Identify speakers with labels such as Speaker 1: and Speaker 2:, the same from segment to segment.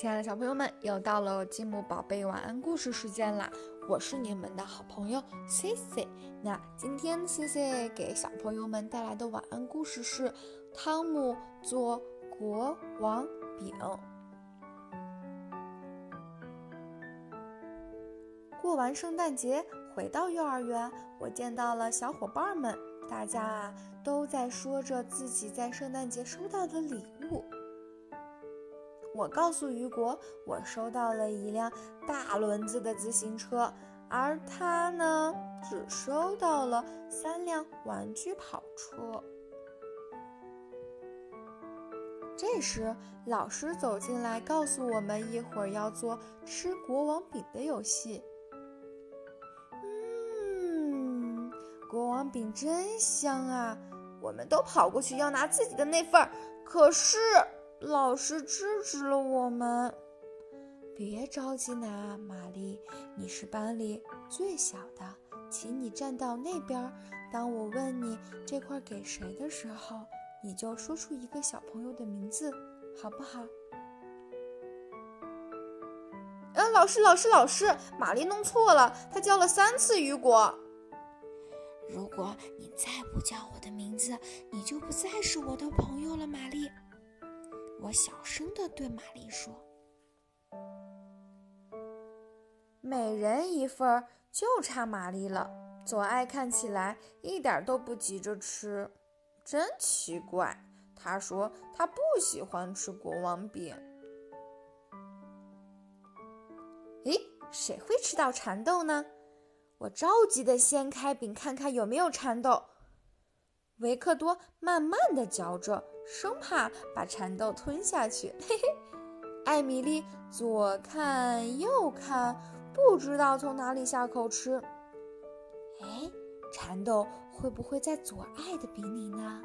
Speaker 1: 亲爱的小朋友们，又到了积木宝贝晚安故事时间啦！我是你们的好朋友 C C。那今天 C C 给小朋友们带来的晚安故事是《汤姆做国王饼》。过完圣诞节，回到幼儿园，我见到了小伙伴们，大家啊都在说着自己在圣诞节收到的礼物。我告诉雨果，我收到了一辆大轮子的自行车，而他呢，只收到了三辆玩具跑车。这时，老师走进来，告诉我们一会儿要做吃国王饼的游戏。嗯，国王饼真香啊！我们都跑过去要拿自己的那份儿，可是。老师制止了我们，别着急拿，玛丽，你是班里最小的，请你站到那边。当我问你这块给谁的时候，你就说出一个小朋友的名字，好不好？嗯，老师，老师，老师，玛丽弄错了，她叫了三次雨果。
Speaker 2: 如果你再不叫我的名字，你就不再是我的朋友了，玛丽。我小声地对玛丽说：“
Speaker 1: 每人一份，就差玛丽了。”左爱看起来一点都不急着吃，真奇怪。他说他不喜欢吃国王饼。咦，谁会吃到蚕豆呢？我着急地掀开饼，看看有没有蚕豆。维克多慢慢地嚼着。生怕把蚕豆吞下去，嘿嘿。艾米丽左看右看，不知道从哪里下口吃。哎，蚕豆会不会在左爱的饼里呢？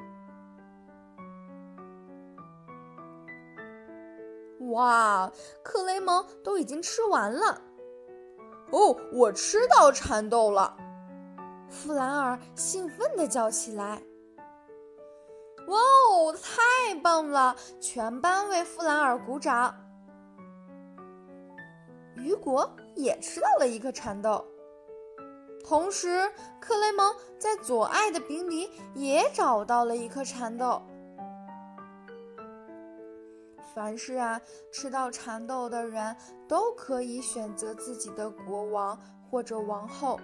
Speaker 1: 哇，克雷蒙都已经吃完了。哦，我吃到蚕豆了！弗兰尔兴奋地叫起来。哇哦，太棒了！全班为弗兰尔鼓掌。雨果也吃到了一颗蚕豆，同时克雷蒙在左爱的饼里也找到了一颗蚕豆。凡是啊吃到蚕豆的人都可以选择自己的国王或者王后。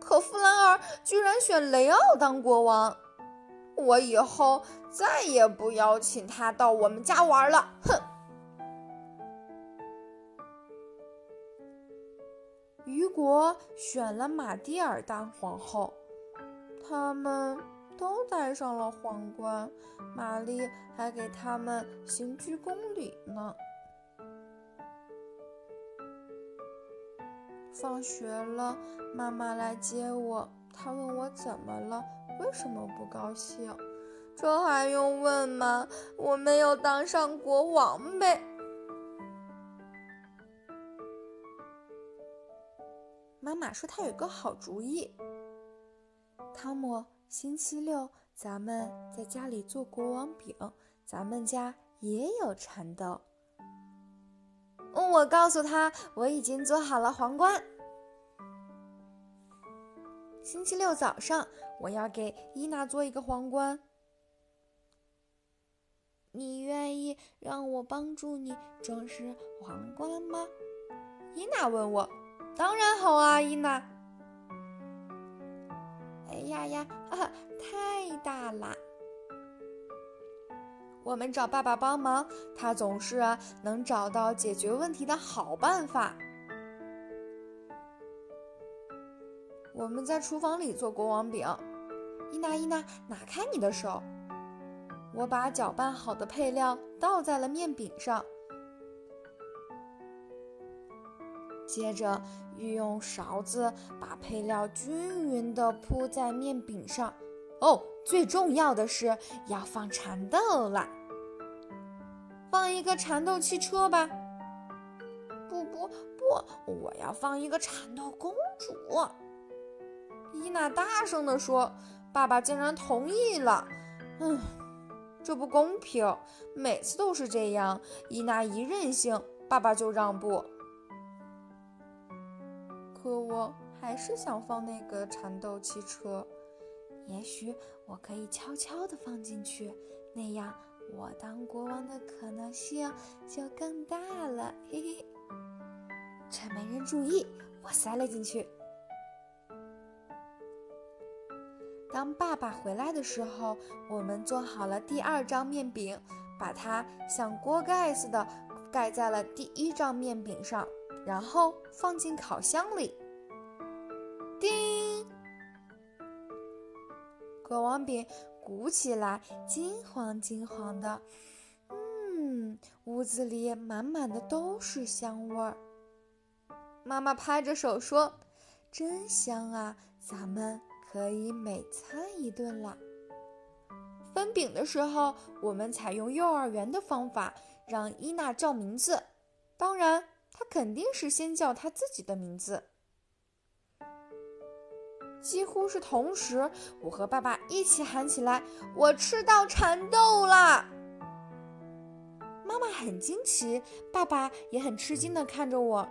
Speaker 1: 可弗兰尔居然选雷奥当国王。我以后再也不邀请他到我们家玩了。哼！雨果选了玛蒂尔当皇后，他们都戴上了皇冠，玛丽还给他们行鞠躬礼呢。放学了，妈妈来接我，她问我怎么了。为什么不高兴？这还用问吗？我没有当上国王呗。妈妈说她有个好主意。汤姆，星期六咱们在家里做国王饼，咱们家也有蚕豆。我告诉他我已经做好了皇冠。星期六早上，我要给伊娜做一个皇冠。你愿意让我帮助你装饰皇冠吗？伊娜问我。当然好啊，伊娜。哎呀呀，哈哈，太大啦！我们找爸爸帮忙，他总是能找到解决问题的好办法。我们在厨房里做国王饼，伊娜，伊娜，拿开你的手。我把搅拌好的配料倒在了面饼上，接着运用勺子把配料均匀地铺在面饼上。哦，最重要的是要放蚕豆啦，放一个蚕豆汽车吧。不不不，我要放一个蚕豆公主。伊娜大声地说：“爸爸竟然同意了。”嗯，这不公平，每次都是这样。伊娜一任性，爸爸就让步。可我还是想放那个蚕豆汽车，
Speaker 2: 也许我可以悄悄地放进去，那样我当国王的可能性就更大了。嘿嘿，趁没人注意，我塞了进去。
Speaker 1: 当爸爸回来的时候，我们做好了第二张面饼，把它像锅盖似的盖在了第一张面饼上，然后放进烤箱里。叮！国王饼鼓起来，金黄金黄的，嗯，屋子里满满的都是香味儿。妈妈拍着手说：“真香啊，咱们。”可以每餐一顿了。分饼的时候，我们采用幼儿园的方法，让伊娜叫名字。当然，她肯定是先叫她自己的名字。几乎是同时，我和爸爸一起喊起来：“我吃到蚕豆了！”妈妈很惊奇，爸爸也很吃惊地看着我。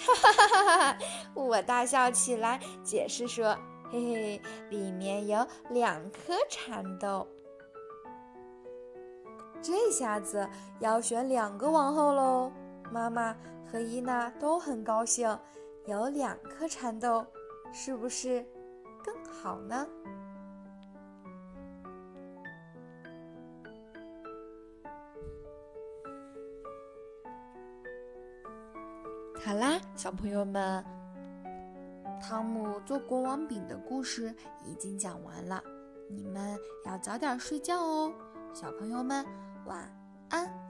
Speaker 1: 哈哈哈哈哈！我大笑起来，解释说：“嘿嘿，里面有两颗蚕豆。这下子要选两个王后喽。”妈妈和伊娜都很高兴，有两颗蚕豆，是不是更好呢？好啦，小朋友们，汤姆做国王饼的故事已经讲完了，你们要早点睡觉哦，小朋友们晚安。